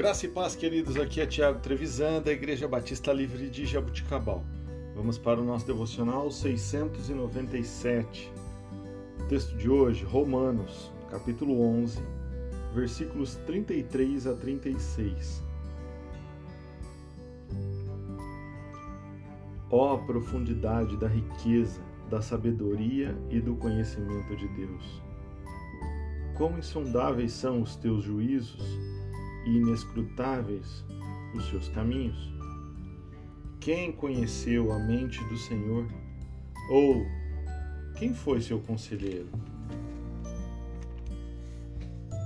Graça e paz, queridos. Aqui é Tiago Trevisan, da Igreja Batista Livre de Jabuticabal. Vamos para o nosso devocional 697. O texto de hoje, Romanos, capítulo 11, versículos 33 a 36. Ó oh, profundidade da riqueza, da sabedoria e do conhecimento de Deus! Quão insondáveis são os teus juízos e inescrutáveis os seus caminhos? Quem conheceu a mente do Senhor? Ou quem foi seu conselheiro?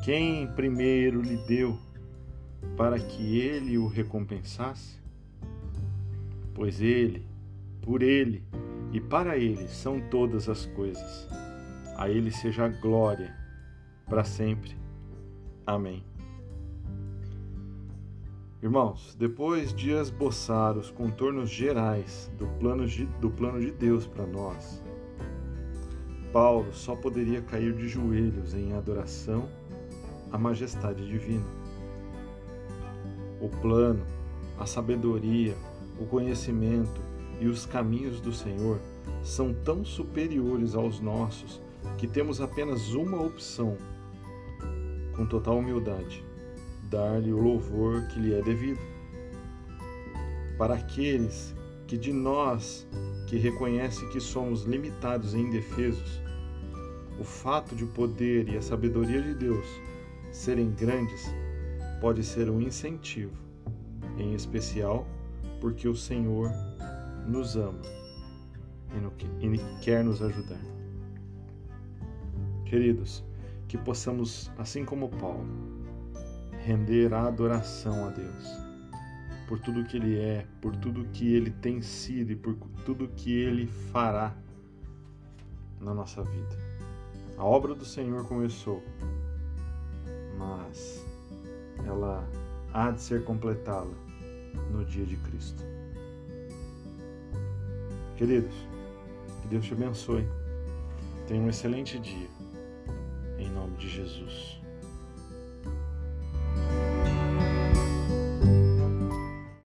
Quem primeiro lhe deu para que ele o recompensasse? Pois ele, por ele e para ele são todas as coisas. A ele seja a glória para sempre. Amém. Irmãos, depois de esboçar os contornos gerais do plano de, do plano de Deus para nós, Paulo só poderia cair de joelhos em adoração à majestade divina. O plano, a sabedoria, o conhecimento e os caminhos do Senhor são tão superiores aos nossos que temos apenas uma opção com total humildade, dar-lhe o louvor que lhe é devido. Para aqueles que de nós que reconhecem que somos limitados e indefesos, o fato de o poder e a sabedoria de Deus serem grandes pode ser um incentivo, em especial porque o Senhor nos ama e quer nos ajudar. Queridos, que possamos, assim como Paulo, render a adoração a Deus por tudo que Ele é, por tudo que Ele tem sido e por tudo que Ele fará na nossa vida. A obra do Senhor começou, mas ela há de ser completada no dia de Cristo. Queridos, que Deus te abençoe. Tenha um excelente dia. Em nome de Jesus.